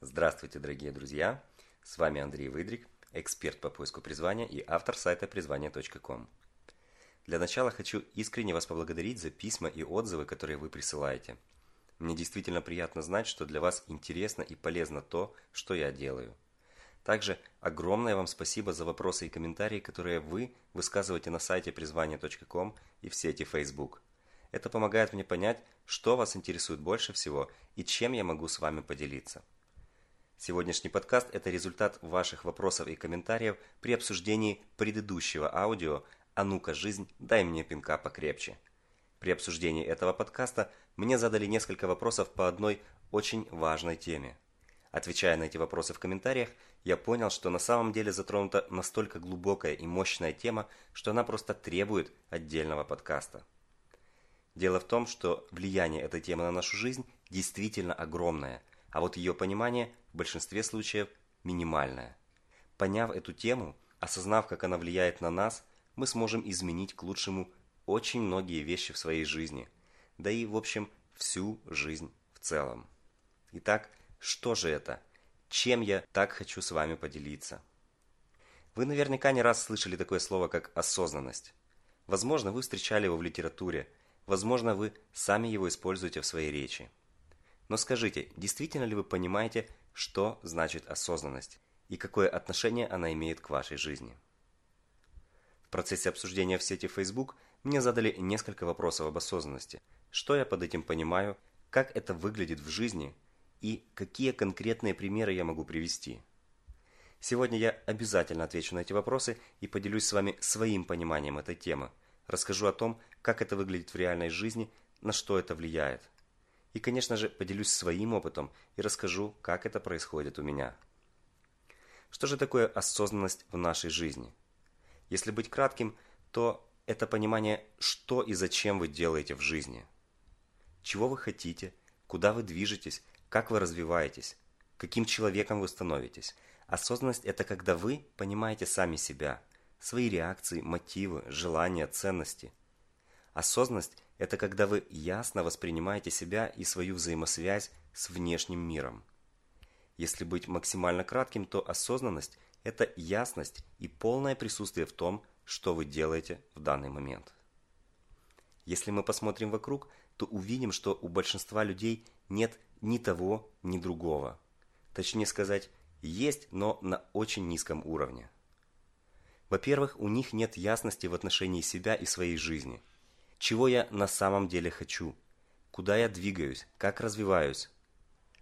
Здравствуйте, дорогие друзья! С вами Андрей Выдрик, эксперт по поиску призвания и автор сайта призвание.ком. Для начала хочу искренне вас поблагодарить за письма и отзывы, которые вы присылаете. Мне действительно приятно знать, что для вас интересно и полезно то, что я делаю. Также огромное вам спасибо за вопросы и комментарии, которые вы высказываете на сайте призвание.ком и в сети Facebook. Это помогает мне понять, что вас интересует больше всего и чем я могу с вами поделиться. Сегодняшний подкаст – это результат ваших вопросов и комментариев при обсуждении предыдущего аудио «А ну-ка, жизнь, дай мне пинка покрепче». При обсуждении этого подкаста мне задали несколько вопросов по одной очень важной теме. Отвечая на эти вопросы в комментариях, я понял, что на самом деле затронута настолько глубокая и мощная тема, что она просто требует отдельного подкаста. Дело в том, что влияние этой темы на нашу жизнь действительно огромное, а вот ее понимание в большинстве случаев минимальное. Поняв эту тему, осознав, как она влияет на нас, мы сможем изменить к лучшему очень многие вещи в своей жизни, да и, в общем, всю жизнь в целом. Итак, что же это? Чем я так хочу с вами поделиться? Вы наверняка не раз слышали такое слово, как осознанность. Возможно, вы встречали его в литературе, возможно, вы сами его используете в своей речи. Но скажите, действительно ли вы понимаете, что значит осознанность и какое отношение она имеет к вашей жизни? В процессе обсуждения в сети Facebook мне задали несколько вопросов об осознанности. Что я под этим понимаю, как это выглядит в жизни и какие конкретные примеры я могу привести. Сегодня я обязательно отвечу на эти вопросы и поделюсь с вами своим пониманием этой темы. Расскажу о том, как это выглядит в реальной жизни, на что это влияет. И, конечно же, поделюсь своим опытом и расскажу, как это происходит у меня. Что же такое осознанность в нашей жизни? Если быть кратким, то это понимание, что и зачем вы делаете в жизни. Чего вы хотите, куда вы движетесь, как вы развиваетесь, каким человеком вы становитесь. Осознанность – это когда вы понимаете сами себя, свои реакции, мотивы, желания, ценности. Осознанность это когда вы ясно воспринимаете себя и свою взаимосвязь с внешним миром. Если быть максимально кратким, то осознанность – это ясность и полное присутствие в том, что вы делаете в данный момент. Если мы посмотрим вокруг, то увидим, что у большинства людей нет ни того, ни другого. Точнее сказать, есть, но на очень низком уровне. Во-первых, у них нет ясности в отношении себя и своей жизни – чего я на самом деле хочу? Куда я двигаюсь? Как развиваюсь?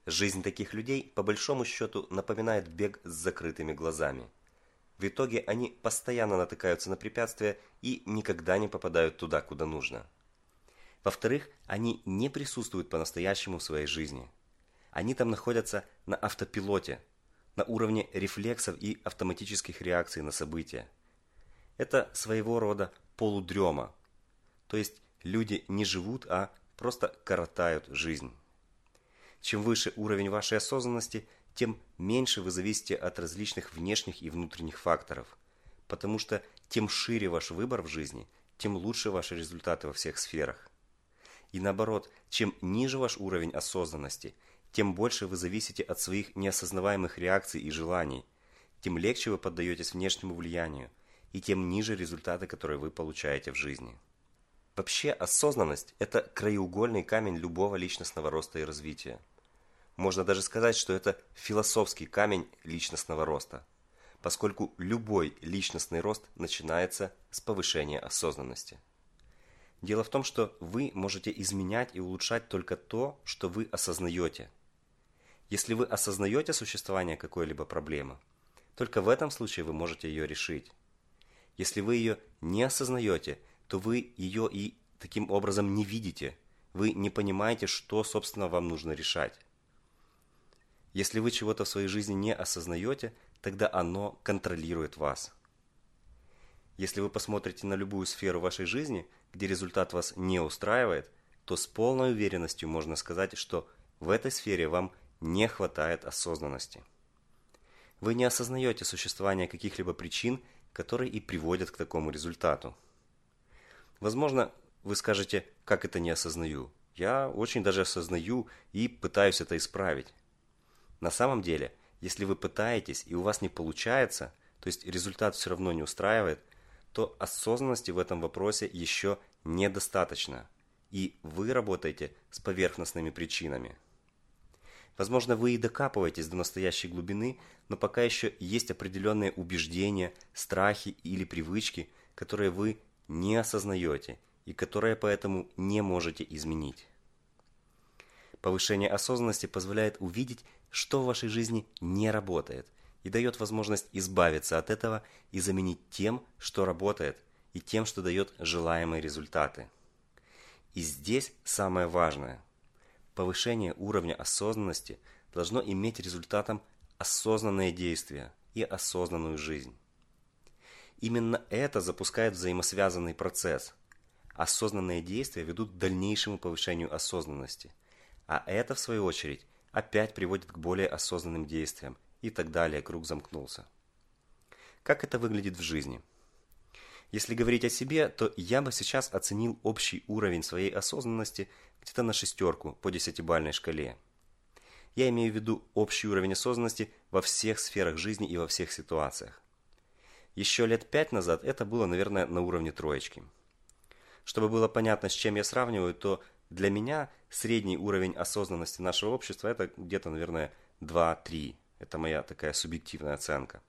Жизнь таких людей, по большому счету, напоминает бег с закрытыми глазами. В итоге они постоянно натыкаются на препятствия и никогда не попадают туда, куда нужно. Во-вторых, они не присутствуют по-настоящему в своей жизни. Они там находятся на автопилоте, на уровне рефлексов и автоматических реакций на события. Это своего рода полудрема, то есть люди не живут, а просто коротают жизнь. Чем выше уровень вашей осознанности, тем меньше вы зависите от различных внешних и внутренних факторов. Потому что тем шире ваш выбор в жизни, тем лучше ваши результаты во всех сферах. И наоборот, чем ниже ваш уровень осознанности, тем больше вы зависите от своих неосознаваемых реакций и желаний, тем легче вы поддаетесь внешнему влиянию, и тем ниже результаты, которые вы получаете в жизни. Вообще осознанность – это краеугольный камень любого личностного роста и развития. Можно даже сказать, что это философский камень личностного роста, поскольку любой личностный рост начинается с повышения осознанности. Дело в том, что вы можете изменять и улучшать только то, что вы осознаете. Если вы осознаете существование какой-либо проблемы, только в этом случае вы можете ее решить. Если вы ее не осознаете – то вы ее и таким образом не видите. Вы не понимаете, что, собственно, вам нужно решать. Если вы чего-то в своей жизни не осознаете, тогда оно контролирует вас. Если вы посмотрите на любую сферу вашей жизни, где результат вас не устраивает, то с полной уверенностью можно сказать, что в этой сфере вам не хватает осознанности. Вы не осознаете существование каких-либо причин, которые и приводят к такому результату. Возможно, вы скажете, как это не осознаю. Я очень даже осознаю и пытаюсь это исправить. На самом деле, если вы пытаетесь и у вас не получается, то есть результат все равно не устраивает, то осознанности в этом вопросе еще недостаточно, и вы работаете с поверхностными причинами. Возможно, вы и докапываетесь до настоящей глубины, но пока еще есть определенные убеждения, страхи или привычки, которые вы не осознаете и которые поэтому не можете изменить. Повышение осознанности позволяет увидеть, что в вашей жизни не работает, и дает возможность избавиться от этого и заменить тем, что работает, и тем, что дает желаемые результаты. И здесь самое важное. Повышение уровня осознанности должно иметь результатом осознанные действия и осознанную жизнь. Именно это запускает взаимосвязанный процесс. Осознанные действия ведут к дальнейшему повышению осознанности, а это, в свою очередь, опять приводит к более осознанным действиям, и так далее, круг замкнулся. Как это выглядит в жизни? Если говорить о себе, то я бы сейчас оценил общий уровень своей осознанности где-то на шестерку по десятибальной шкале. Я имею в виду общий уровень осознанности во всех сферах жизни и во всех ситуациях. Еще лет пять назад это было, наверное, на уровне троечки. Чтобы было понятно, с чем я сравниваю, то для меня средний уровень осознанности нашего общества это где-то, наверное, 2-3. Это моя такая субъективная оценка.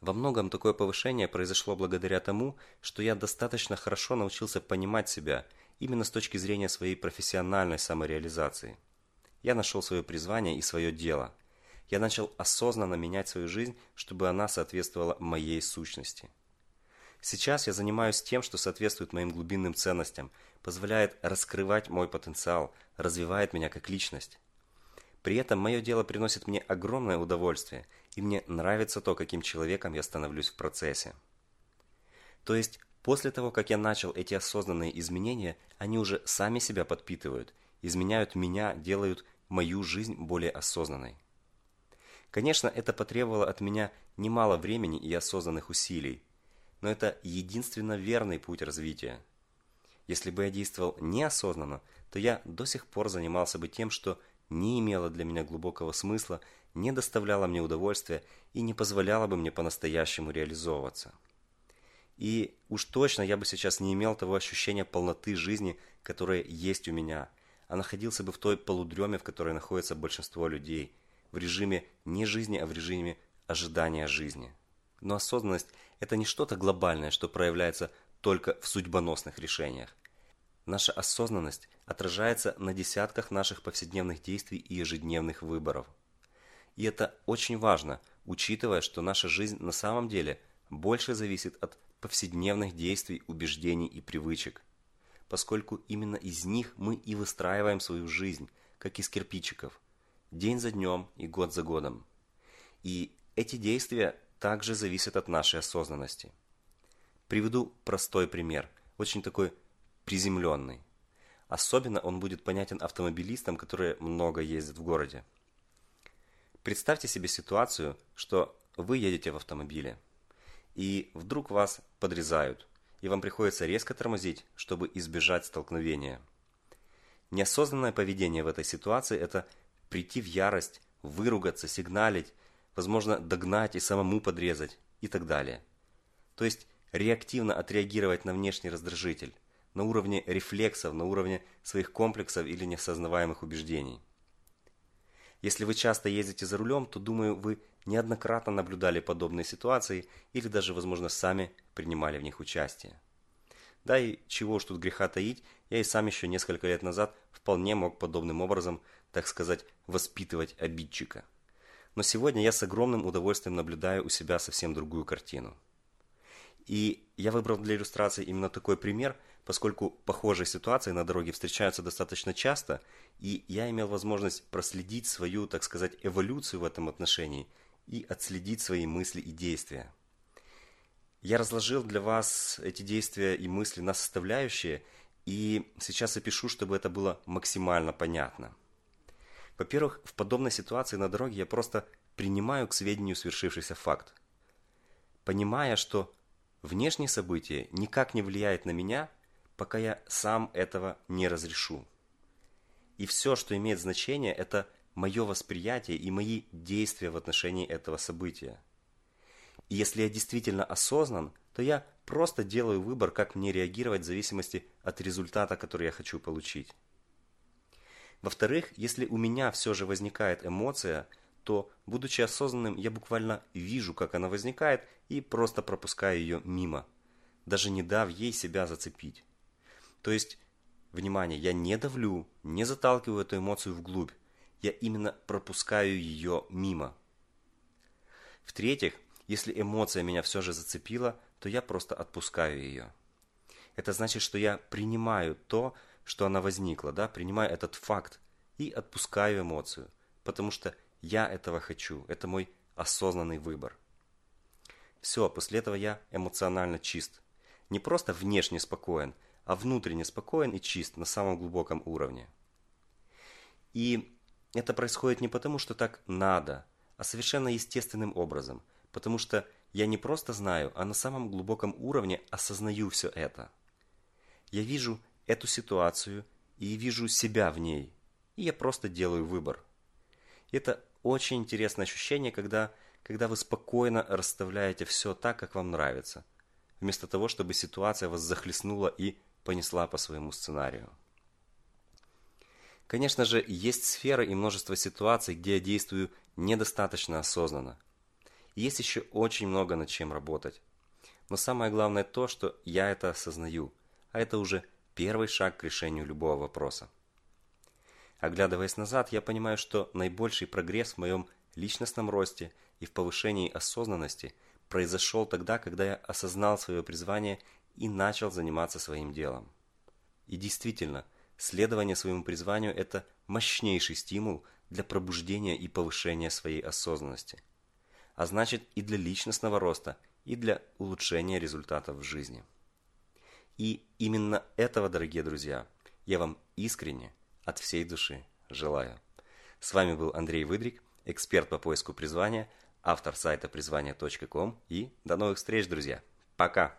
Во многом такое повышение произошло благодаря тому, что я достаточно хорошо научился понимать себя именно с точки зрения своей профессиональной самореализации. Я нашел свое призвание и свое дело. Я начал осознанно менять свою жизнь, чтобы она соответствовала моей сущности. Сейчас я занимаюсь тем, что соответствует моим глубинным ценностям, позволяет раскрывать мой потенциал, развивает меня как личность. При этом мое дело приносит мне огромное удовольствие, и мне нравится то, каким человеком я становлюсь в процессе. То есть, после того, как я начал эти осознанные изменения, они уже сами себя подпитывают, изменяют меня, делают мою жизнь более осознанной. Конечно, это потребовало от меня немало времени и осознанных усилий, но это единственно верный путь развития. Если бы я действовал неосознанно, то я до сих пор занимался бы тем, что не имела для меня глубокого смысла, не доставляла мне удовольствия и не позволяла бы мне по-настоящему реализовываться. И уж точно я бы сейчас не имел того ощущения полноты жизни, которое есть у меня, а находился бы в той полудреме, в которой находится большинство людей, в режиме не жизни, а в режиме ожидания жизни. Но осознанность – это не что-то глобальное, что проявляется только в судьбоносных решениях. Наша осознанность отражается на десятках наших повседневных действий и ежедневных выборов. И это очень важно, учитывая, что наша жизнь на самом деле больше зависит от повседневных действий, убеждений и привычек, поскольку именно из них мы и выстраиваем свою жизнь, как из кирпичиков, день за днем и год за годом. И эти действия также зависят от нашей осознанности. Приведу простой пример, очень такой приземленный. Особенно он будет понятен автомобилистам, которые много ездят в городе. Представьте себе ситуацию, что вы едете в автомобиле, и вдруг вас подрезают, и вам приходится резко тормозить, чтобы избежать столкновения. Неосознанное поведение в этой ситуации – это прийти в ярость, выругаться, сигналить, возможно, догнать и самому подрезать и так далее. То есть реактивно отреагировать на внешний раздражитель на уровне рефлексов, на уровне своих комплексов или неосознаваемых убеждений. Если вы часто ездите за рулем, то, думаю, вы неоднократно наблюдали подобные ситуации или даже, возможно, сами принимали в них участие. Да и чего уж тут греха таить, я и сам еще несколько лет назад вполне мог подобным образом, так сказать, воспитывать обидчика. Но сегодня я с огромным удовольствием наблюдаю у себя совсем другую картину. И я выбрал для иллюстрации именно такой пример, поскольку похожие ситуации на дороге встречаются достаточно часто, и я имел возможность проследить свою, так сказать, эволюцию в этом отношении и отследить свои мысли и действия. Я разложил для вас эти действия и мысли на составляющие, и сейчас опишу, чтобы это было максимально понятно. Во-первых, в подобной ситуации на дороге я просто принимаю к сведению свершившийся факт. Понимая, что внешние события никак не влияют на меня – пока я сам этого не разрешу. И все, что имеет значение, это мое восприятие и мои действия в отношении этого события. И если я действительно осознан, то я просто делаю выбор, как мне реагировать в зависимости от результата, который я хочу получить. Во-вторых, если у меня все же возникает эмоция, то, будучи осознанным, я буквально вижу, как она возникает, и просто пропускаю ее мимо, даже не дав ей себя зацепить. То есть, внимание, я не давлю, не заталкиваю эту эмоцию вглубь, я именно пропускаю ее мимо. В-третьих, если эмоция меня все же зацепила, то я просто отпускаю ее. Это значит, что я принимаю то, что она возникла, да, принимаю этот факт и отпускаю эмоцию, потому что я этого хочу, это мой осознанный выбор. Все, после этого я эмоционально чист. Не просто внешне спокоен, а внутренне спокоен и чист на самом глубоком уровне. И это происходит не потому, что так надо, а совершенно естественным образом, потому что я не просто знаю, а на самом глубоком уровне осознаю все это. Я вижу эту ситуацию и вижу себя в ней, и я просто делаю выбор. Это очень интересное ощущение, когда, когда вы спокойно расставляете все так, как вам нравится, вместо того, чтобы ситуация вас захлестнула и понесла по своему сценарию. Конечно же, есть сферы и множество ситуаций, где я действую недостаточно осознанно. И есть еще очень много над чем работать. Но самое главное то, что я это осознаю, а это уже первый шаг к решению любого вопроса. Оглядываясь назад, я понимаю, что наибольший прогресс в моем личностном росте и в повышении осознанности произошел тогда, когда я осознал свое призвание и начал заниматься своим делом. И действительно – Следование своему призванию – это мощнейший стимул для пробуждения и повышения своей осознанности. А значит и для личностного роста, и для улучшения результатов в жизни. И именно этого, дорогие друзья, я вам искренне, от всей души желаю. С вами был Андрей Выдрик, эксперт по поиску призвания, автор сайта призвания.ком и до новых встреч, друзья. Пока!